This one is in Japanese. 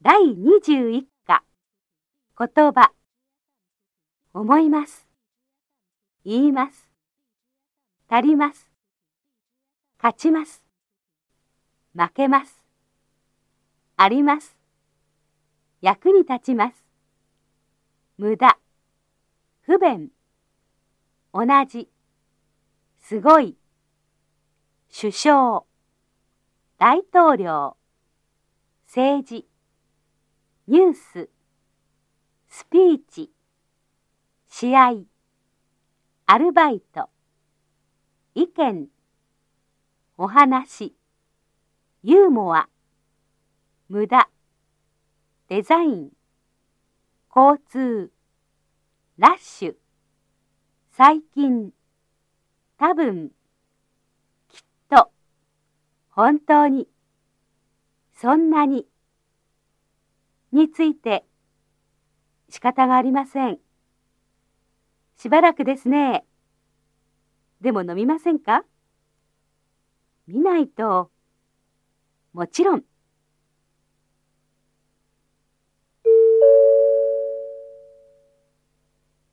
第21課。言葉。思います。言います。足ります。勝ちます。負けます。あります。役に立ちます。無駄。不便。同じ。すごい。首相。大統領。政治。ニューススピーチ試合アルバイト意見お話ユーモア無駄デザイン交通ラッシュ最近多分きっと本当にそんなに。について仕方がありません。しばらくですね。でも飲みませんか？見ないと、もちろん